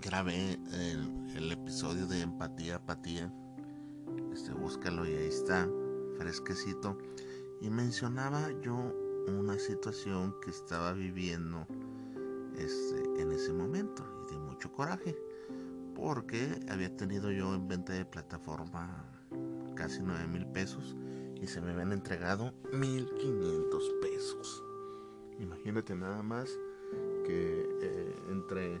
grabé el, episodio de Empatía, Apatía. Este, búscalo y ahí está, fresquecito. Y mencionaba yo una situación que estaba viviendo este, en ese momento y de mucho coraje. Porque había tenido yo en venta de plataforma casi 9 mil pesos y se me habían entregado 1500 pesos. Imagínate nada más que eh, entre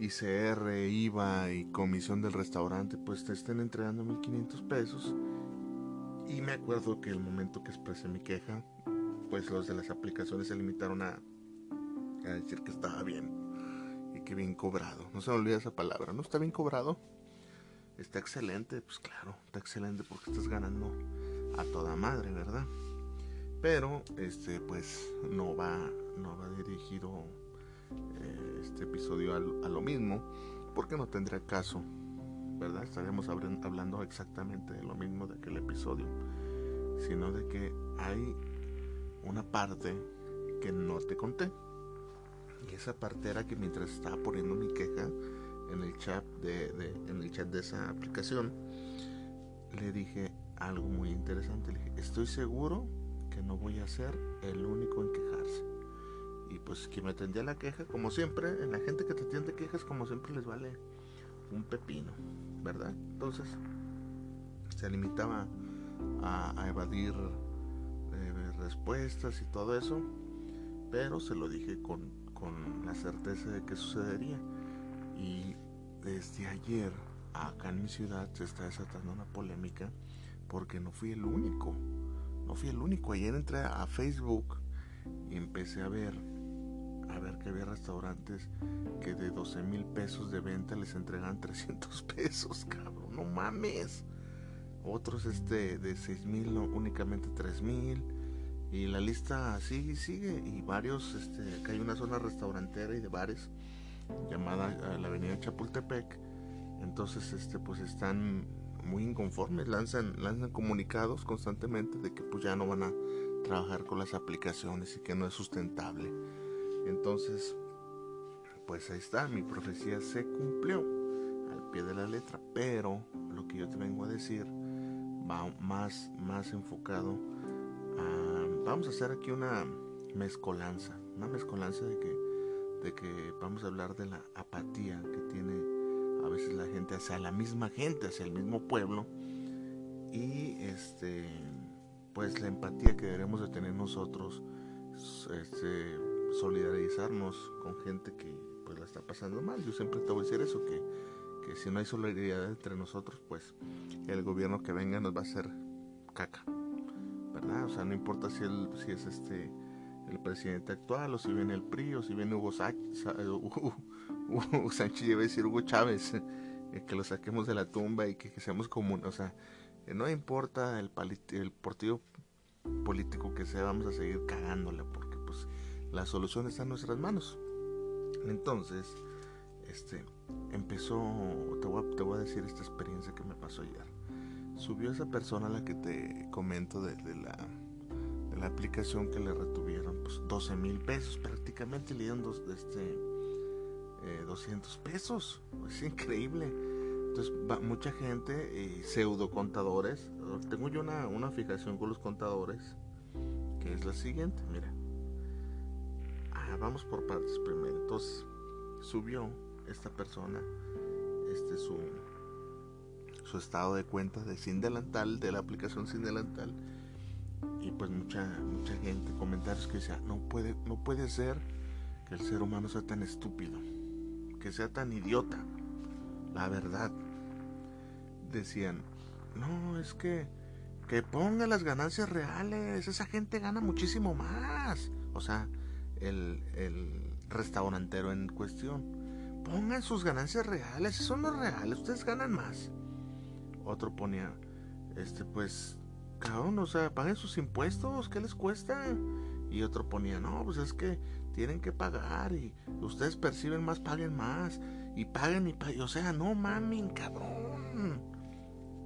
ICR, IVA y comisión del restaurante, pues te estén entregando 1500 pesos. Y me acuerdo que el momento que expresé mi queja, pues los de las aplicaciones se limitaron a, a decir que estaba bien y que bien cobrado. No se me olvida esa palabra, ¿no? Está bien cobrado. Está excelente, pues claro, está excelente porque estás ganando a toda madre, ¿verdad? Pero este pues no va no va dirigido eh, este episodio a, lo mismo, porque no tendría caso, ¿verdad? Estaríamos hablando exactamente de lo mismo de aquel episodio, sino de que hay una parte que no te conté. Y esa parte era que mientras estaba poniendo mi queja en el chat de, en el chat de esa aplicación, le dije algo muy interesante. Le dije, estoy seguro que no voy a ser el único en quejarse pues quien me atendía la queja, como siempre, en la gente que te atiende quejas, como siempre les vale un pepino, ¿verdad? Entonces se limitaba a, evadir eh, respuestas y todo eso, pero se lo dije con, con la certeza de que sucedería. Y desde ayer, acá en mi ciudad, se está desatando una polémica porque no fui el único. No fui el único. Ayer entré a Facebook y empecé a ver a ver que había restaurantes que de 12 mil pesos de venta les entregan 300 pesos, cabrón, no mames. Otros este de 6 mil, únicamente 3 mil. Y la lista y sigue. Y varios, este, acá hay una zona restaurantera y de bares llamada eh, la avenida Chapultepec. Entonces, este, pues están muy inconformes, lanzan, lanzan comunicados constantemente de que pues ya no van a trabajar con las aplicaciones y que no es sustentable. Entonces, pues ahí está, mi profecía se cumplió al pie de la letra, pero lo que yo te vengo a decir va más, más enfocado a... Vamos a hacer aquí una mezcolanza, una mezcolanza de que, de que vamos a hablar de la apatía que tiene a veces la gente hacia la misma gente, hacia el mismo pueblo y este pues la empatía que debemos de tener nosotros este, solidarizarnos con gente que pues la está pasando mal. Yo siempre te voy a decir eso, que, que si no hay solidaridad entre nosotros, pues el gobierno que venga nos va a hacer caca. ¿Verdad? O sea, no importa si, el, si es este el presidente actual o si viene el PRI o si viene Hugo, Sánchez, Hugo Sánchez, iba a decir Hugo Chávez, eh, que lo saquemos de la tumba y que, seamos comunes. O sea, eh, no importa el, el partido político que sea, vamos a seguir cagándole pues la solución está en nuestras manos. Entonces, este, empezó, te voy, a, decir esta experiencia que me pasó ayer. Subió esa persona a la que te comento de, la, la aplicación que le retuvieron pues, 12 mil pesos, prácticamente le dieron dos, este, 200 eh, pesos. Es increíble. Entonces, va, mucha gente, y pseudo contadores, tengo yo una, una fijación con los contadores, que es la siguiente, mira vamos por partes primero. Entonces, subió esta persona este su su estado de cuenta de Sin Delantal, de la aplicación Sin Delantal. Y pues mucha, mucha gente, comentarios que decía, no puede, no puede ser que el ser humano sea tan estúpido, que sea tan idiota. La verdad. Decían, no, es que que ponga las ganancias reales, esa gente gana muchísimo más. O sea, el, restaurantero en cuestión. Pongan sus ganancias reales, son los reales, ustedes ganan más. Otro ponía, este pues, cabrón, o sea, paguen sus impuestos, ¿qué les cuesta? Y otro ponía, no, pues es que tienen que pagar y ustedes perciben más, paguen más. Y paguen y paguen, o sea, no mamen, cabrón.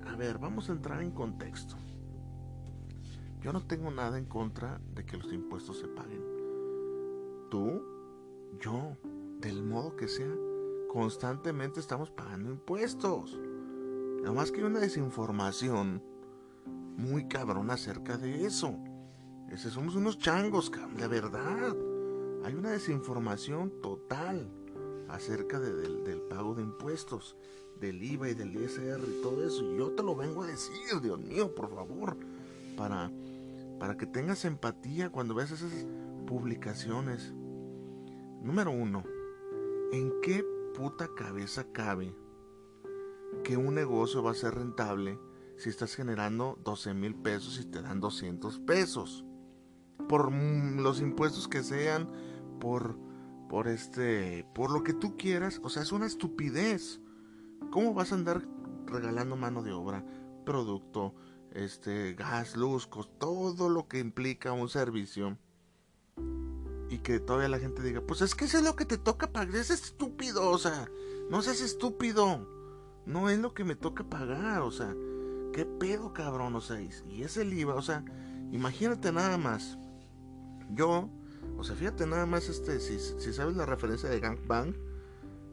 A ver, vamos a entrar en contexto. Yo no tengo nada en contra de que los impuestos se paguen. Tú, yo, del modo que sea, constantemente estamos pagando impuestos. Nada más que hay una desinformación muy cabrona acerca de eso. Ese somos unos changos, de verdad. Hay una desinformación total acerca del, del, pago de impuestos, del IVA y del ISR y todo eso. Y yo te lo vengo a decir, Dios mío, por favor, para para que tengas empatía cuando ves esas publicaciones. Número uno, ¿en qué puta cabeza cabe que un negocio va a ser rentable si estás generando 12 mil pesos y te dan 200 pesos? Por los impuestos que sean, por, por este, por lo que tú quieras, o sea, es una estupidez. ¿Cómo vas a andar regalando mano de obra, producto, este, gas, luz, todo lo que implica un servicio. Y que todavía la gente diga, pues es que eso es lo que te toca pagar. Es estúpido, o sea, no seas estúpido. No es lo que me toca pagar, o sea, qué pedo, cabrón, o sea, y es el IVA, o sea, imagínate nada más. Yo, o sea, fíjate nada más, este, si, si sabes la referencia de gangbang,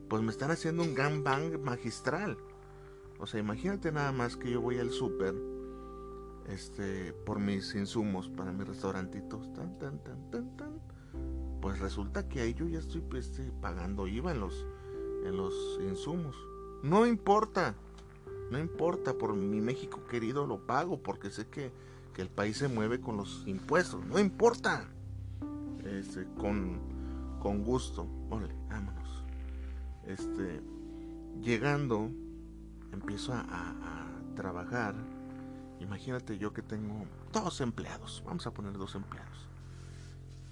pues me están haciendo un gangbang magistral. O sea, imagínate nada más que yo voy al súper este, por mis insumos para mis restaurantitos. Tan, tan, tan, tan, tan. Pues resulta que ahí yo ya estoy este, pagando IVA en los, en los insumos. No importa, no importa, por mi México querido lo pago porque sé que, que el país se mueve con los impuestos. No importa. Este, con, con gusto. Órale, vámonos. Este, llegando, empiezo a, a trabajar Imagínate yo que tengo dos empleados, vamos a poner dos empleados.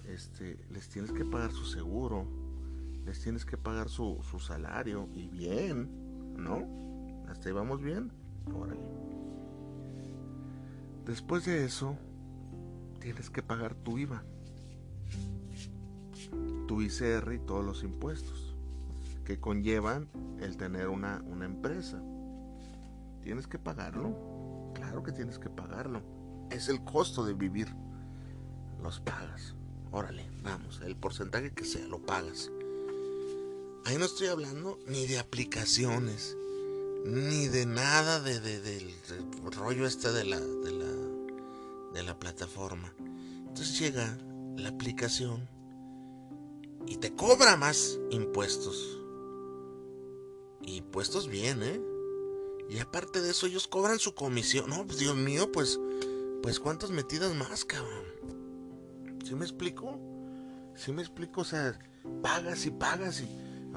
Este, les tienes que pagar su seguro, les tienes que pagar su, su salario y bien, ¿no? Hasta ahí vamos bien. Órale. Después de eso, tienes que pagar tu IVA, tu ICR y todos los impuestos que conllevan el tener una, una empresa. Tienes que pagarlo Claro que tienes que pagarlo. Es el costo de vivir. Los pagas. Órale, vamos, el porcentaje que sea, lo pagas. Ahí no estoy hablando ni de aplicaciones, ni de nada de, del rollo este de la, de la, de la plataforma. Entonces llega la aplicación y te cobra más impuestos. Impuestos bien, ¿eh? Y aparte de eso, ellos cobran su comisión. No, pues Dios mío, pues, pues cuántas metidas más, cabrón. ¿Sí me explico? ¿Sí me explico? O sea, pagas y pagas y...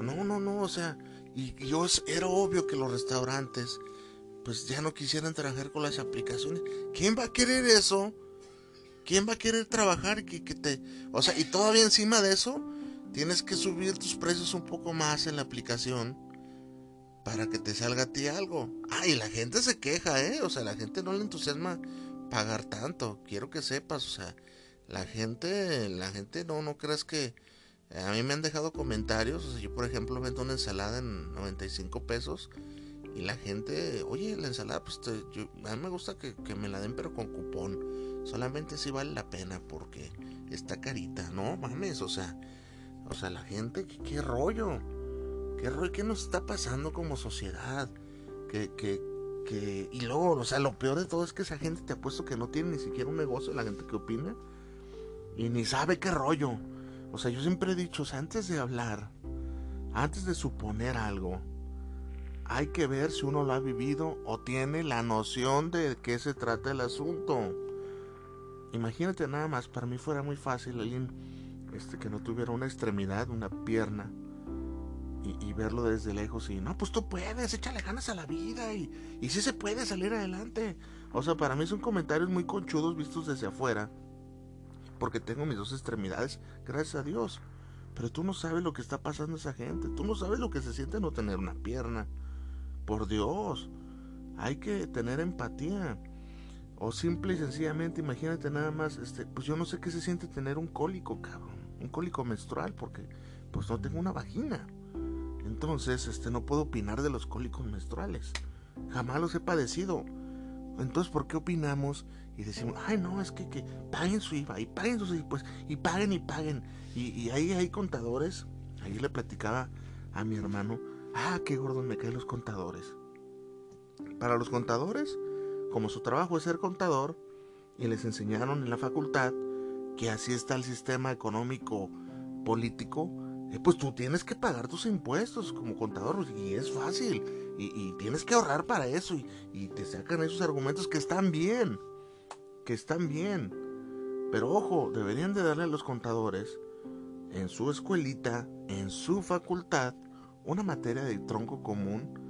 No, no, no, o sea, y yo era obvio que los restaurantes, pues ya no quisieran trabajar con las aplicaciones. ¿Quién va a querer eso? ¿Quién va a querer trabajar que, que te... O sea, y todavía encima de eso, tienes que subir tus precios un poco más en la aplicación para que te salga a ti algo. Ah, y la gente se queja, ¿eh? O sea, la gente no le entusiasma pagar tanto. Quiero que sepas, o sea, la gente, la gente no, no creas que... A mí me han dejado comentarios, o sea, yo por ejemplo vendo una ensalada en 95 pesos y la gente, oye, la ensalada, pues yo, a mí me gusta que, que, me la den pero con cupón. Solamente si vale la pena porque está carita, no mames, o sea, o sea, la gente, ¿qué, qué rollo? ¿Qué, ¿Qué nos está pasando como sociedad? Que, que, que, y luego, o sea, lo peor de todo es que esa gente te ha puesto que no tiene ni siquiera un negocio, la gente que opina, y ni sabe qué rollo. O sea, yo siempre he dicho, antes de hablar, antes de suponer algo, hay que ver si uno lo ha vivido o tiene la noción de qué se trata el asunto. Imagínate nada más, para mí fuera muy fácil alguien este, que no tuviera una extremidad, una pierna, y, verlo desde lejos y no, pues tú puedes, échale ganas a la vida y, y sí se puede salir adelante. O sea, para mí son comentarios muy conchudos vistos desde afuera, porque tengo mis dos extremidades, gracias a Dios. Pero tú no sabes lo que está pasando a esa gente, tú no sabes lo que se siente no tener una pierna. Por Dios, hay que tener empatía. O simple y sencillamente, imagínate nada más, este, pues yo no sé qué se siente tener un cólico, cabrón. Un cólico menstrual, porque pues no tengo una vagina. Entonces, este, no puedo opinar de los cólicos menstruales. Jamás los he padecido. Entonces, ¿por qué opinamos y decimos, ay, no, es que, que paguen su IVA y paguen sus pues, y paguen y paguen? Y, y ahí hay contadores. Ahí le platicaba a mi hermano, ah, qué gordos me caen los contadores. Para los contadores, como su trabajo es ser contador, y les enseñaron en la facultad que así está el sistema económico político, eh, pues tú tienes que pagar tus impuestos como contador y es fácil y, tienes que ahorrar para eso y, te sacan esos argumentos que están bien, que están bien. Pero ojo, deberían de darle a los contadores en su escuelita, en su facultad, una materia de tronco común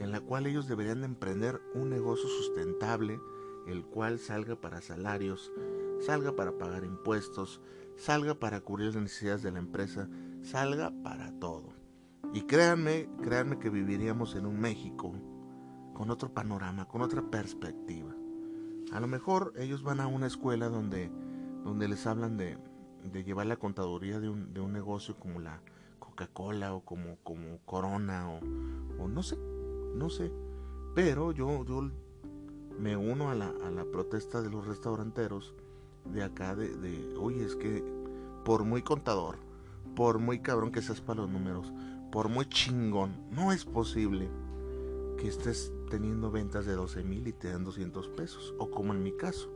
en la cual ellos deberían de emprender un negocio sustentable, el cual salga para salarios, salga para pagar impuestos, salga para cubrir las necesidades de la empresa, salga para todo. Y créanme, créanme que viviríamos en un México con otro panorama, con otra perspectiva. A lo mejor ellos van a una escuela donde, donde les hablan de, de llevar la contaduría de un, de un negocio como la Coca-Cola o como, como Corona o, o, no sé, no sé. Pero yo, yo me uno a la, a la protesta de los restauranteros de acá de, de, oye, es que por muy contador, por muy cabrón que seas para los números, por muy chingón, no es posible que estés teniendo ventas de 12 mil y te dan 200 pesos. O como en mi caso,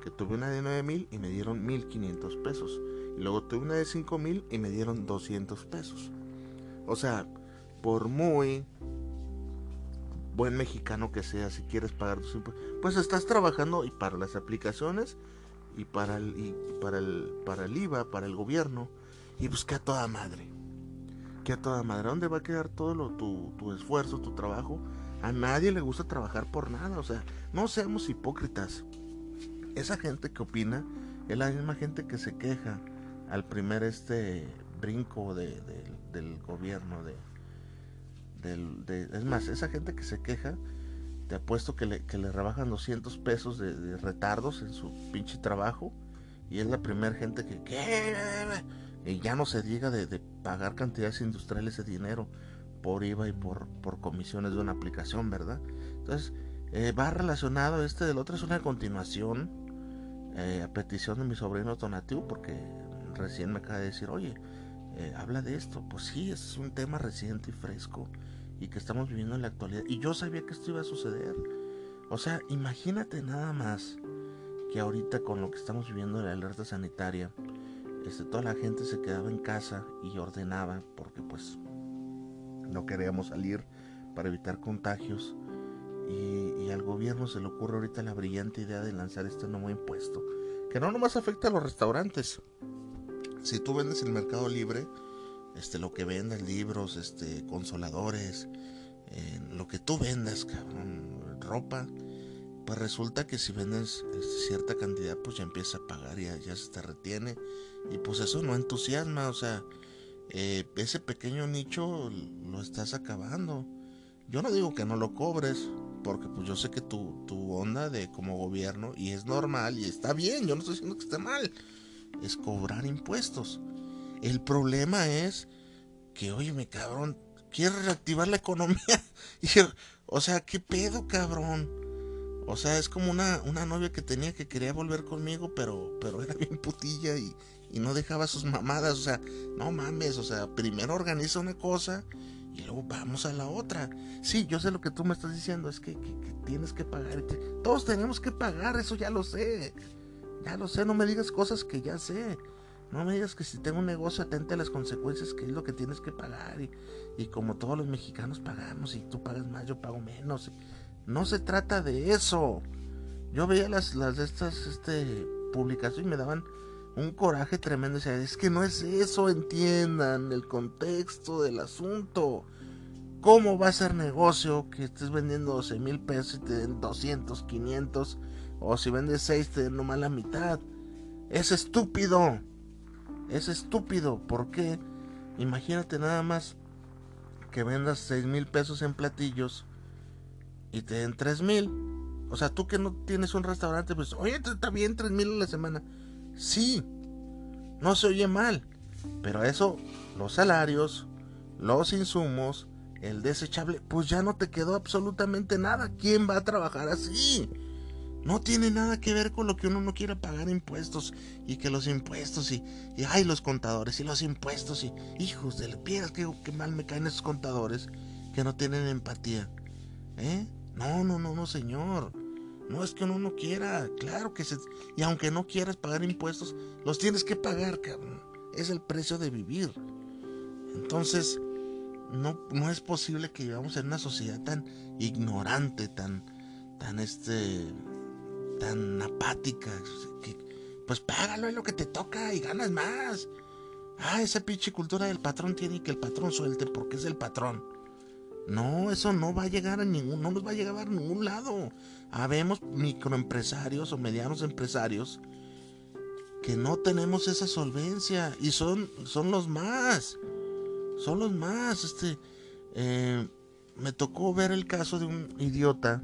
que tuve una de 9 mil y me dieron 1500 pesos. Y luego tuve una de 5 mil y me dieron 200 pesos. O sea, por muy buen mexicano que sea, si quieres pagar tus impuestos, pues estás trabajando y para las aplicaciones y para el, y para el, para el IVA, para el gobierno, y pues que a toda madre. Que a toda madre. ¿Dónde va a quedar todo tu, tu esfuerzo, tu trabajo? A nadie le gusta trabajar por nada. O sea, no seamos hipócritas. Esa gente que opina es la misma gente que se queja al primer este brinco de, del gobierno. De, de, es más, esa gente que se queja te apuesto que le, que le rebajan 200 pesos de, retardos en su pinche trabajo. Y es la primera gente que. Y ya no se diga de, pagar cantidades industriales de dinero por IVA y por, por comisiones de una aplicación, ¿verdad? Entonces, eh, va relacionado este del otro, es una continuación eh, a petición de mi sobrino Tonatiuh, porque recién me acaba de decir, oye, eh, habla de esto. Pues sí, es un tema reciente y fresco y que estamos viviendo en la actualidad. Y yo sabía que esto iba a suceder. O sea, imagínate nada más que ahorita con lo que estamos viviendo en la alerta sanitaria, este, toda la gente se quedaba en casa y ordenaba porque pues no queríamos salir para evitar contagios. Y, al gobierno se le ocurre ahorita la brillante idea de lanzar este nuevo impuesto, que no nomás afecta a los restaurantes. Si tú vendes el mercado libre, este, lo que vendas, libros, este, consoladores, eh, lo que tú vendas, cabrón, ropa, pues resulta que si vendes este, cierta cantidad, pues ya empieza a pagar, y ya se te retiene, y pues eso no entusiasma, o sea, eh, ese pequeño nicho lo estás acabando. Yo no digo que no lo cobres, porque pues yo sé que tu, tu onda de como gobierno, y es normal, y está bien, yo no estoy diciendo que esté mal, es cobrar impuestos. El problema es que, oye, me cabrón, quiero reactivar la economía. O sea, ¿qué pedo, cabrón? O sea, es como una, una novia que tenía que quería volver conmigo, pero, pero era bien putilla y, y no dejaba sus mamadas. O sea, no mames, o sea, primero organiza una cosa y luego vamos a la otra. Sí, yo sé lo que tú me estás diciendo, es que, que tienes que pagar. Todos tenemos que pagar, eso ya lo sé. Ya lo sé, no me digas cosas que ya sé. No me digas que si tengo un negocio atente a las consecuencias, que es lo que tienes que pagar. Y, y como todos los mexicanos pagamos, y tú pagas más, yo pago menos. No se trata de eso. Yo veía las, las de estas este, publicaciones y me daban un coraje tremendo. Es que no es eso, entiendan el contexto del asunto. ¿Cómo va a ser negocio que estés vendiendo 12 mil pesos y te den 200, 500? O si vendes 6 te den nomás la mitad. Es estúpido. Es estúpido. ¿Por qué? Imagínate nada más que vendas 6 mil pesos en platillos y te den 3 mil. O sea, tú que no tienes un restaurante, pues, oye, está bien 3 mil a la semana. Sí, no se oye mal. Pero eso, los salarios, los insumos, el desechable, pues ya no te quedó absolutamente nada. ¿Quién va a trabajar así? No tiene nada que ver con lo que uno no quiera pagar impuestos y que los impuestos y, y ay, los contadores y los impuestos y hijos de la piedra, que, que mal me caen esos contadores que no tienen empatía. ¿Eh? No, no, no, no, señor. No es que uno no quiera, claro que se... Y aunque no quieras pagar impuestos, los tienes que pagar, cabrón. Es el precio de vivir. Entonces, no, no es posible que vivamos en una sociedad tan ignorante, tan, tan este, tan apática. Que, pues págalo es lo que te toca y ganas más. Ah, esa pinche cultura del patrón tiene que el patrón suelte porque es el patrón. No, eso no va a llegar a ningún, no nos va a llegar a ningún lado. Habemos microempresarios o medianos empresarios que no tenemos esa solvencia y son, son los más, son los más. Este, eh, me tocó ver el caso de un idiota.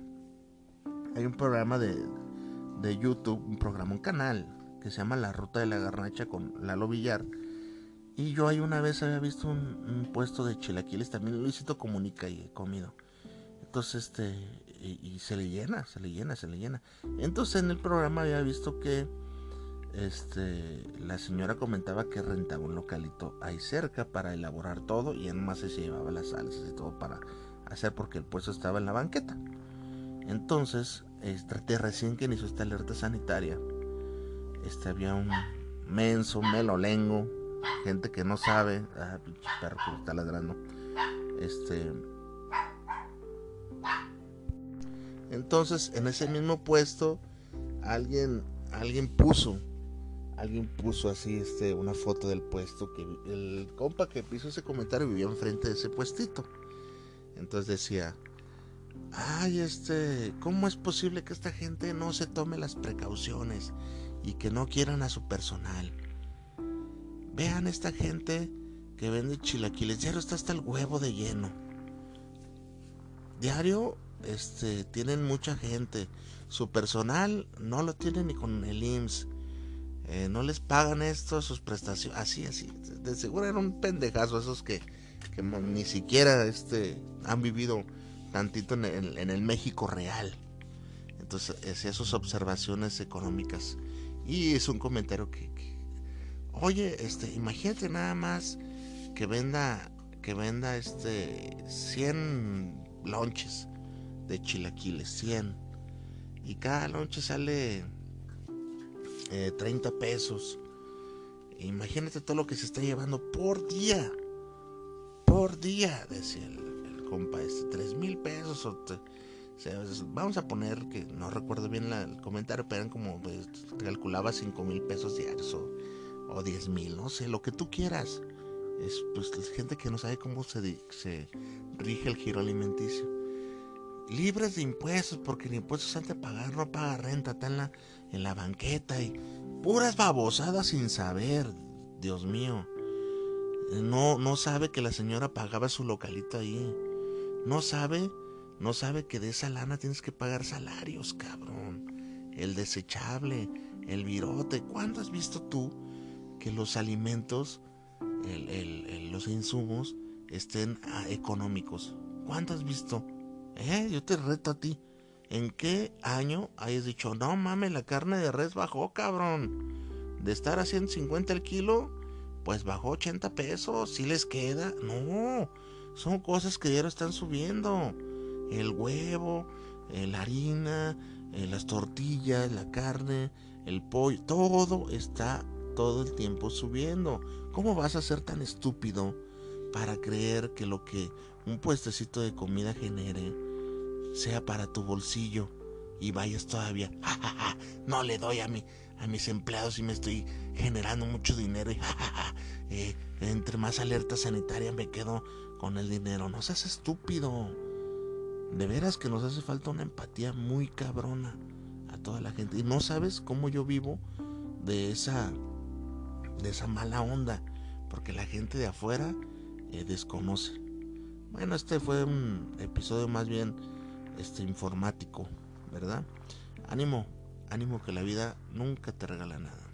Hay un programa de, de YouTube, un programa, un canal que se llama La Ruta de la Garnacha con Lalo Villar. Y yo ahí una vez había visto un, puesto de chilaquiles, también Luisito Comunica y he comido. Entonces, este, y, se le llena, se le llena, se le llena. Entonces en el programa había visto que este, la señora comentaba que rentaba un localito ahí cerca para elaborar todo y además se llevaba las salsas y todo para hacer porque el puesto estaba en la banqueta. Entonces, este, recién que inició esta alerta sanitaria, este, había un menso, melolengo, gente que no sabe, ah, pinche perro que está ladrando, este, entonces en ese mismo puesto alguien, alguien puso, alguien puso así, este, una foto del puesto que el compa que hizo ese comentario vivía enfrente de ese puestito, entonces decía ay, este, ¿cómo es posible que esta gente no se tome las precauciones y que no quieran a su personal? Vean esta gente que vende chilaquiles, diario está hasta el huevo de lleno. Diario, este, tienen mucha gente. Su personal no lo tienen ni con el IMSS. Eh, no les pagan esto, sus prestaciones. Así, así. De seguro eran un pendejazo esos que, que ni siquiera este, han vivido tantito en el, México real. Entonces, hacía sus observaciones económicas. Y es un comentario que, oye, este, imagínate nada más que venda, que venda este 100 lonches de chilaquiles, 100. Y cada lonche sale 30 eh, pesos. Imagínate todo lo que se está llevando por día. Por día, decía él compa, este, 3 mil pesos o, vamos a poner que no recuerdo bien el comentario, pero eran como, pues, calculaba 5 mil pesos diarios o, o 10 mil, no sé, lo que tú quieras. Es pues gente que no sabe cómo se, se rige el giro alimenticio. Libres de impuestos, porque el impuesto antes de pagar, no paga renta, está en la, en la banqueta y puras babosadas sin saber, Dios mío. No, no sabe que la señora pagaba su localito ahí. No sabe, no sabe que de esa lana tienes que pagar salarios, cabrón. El desechable, el virote. ¿Cuándo has visto tú que los alimentos, los insumos estén ah, económicos? ¿Cuándo has visto? Eh, yo te reto a ti. ¿En qué año hayas dicho, no mames, la carne de res bajó, cabrón? De estar a 150 el kilo, pues bajó 80 pesos. Si les queda? No son cosas que ya están subiendo. El huevo, la harina, eh, las tortillas, la carne, el pollo, todo está todo el tiempo subiendo. ¿Cómo vas a ser tan estúpido para creer que lo que un puestecito de comida genere sea para tu bolsillo y vayas todavía, no le doy a, mi, a mis empleados y me estoy generando mucho dinero y eh, entre más alerta sanitaria me quedo con el dinero. No seas estúpido. De veras que nos hace falta una empatía muy cabrona a toda la gente. Y no sabes cómo yo vivo de esa, de esa mala onda. Porque la gente de afuera eh, desconoce. Bueno, este fue un episodio más bien este, informático, ¿verdad? Ánimo, ánimo que la vida nunca te regala nada.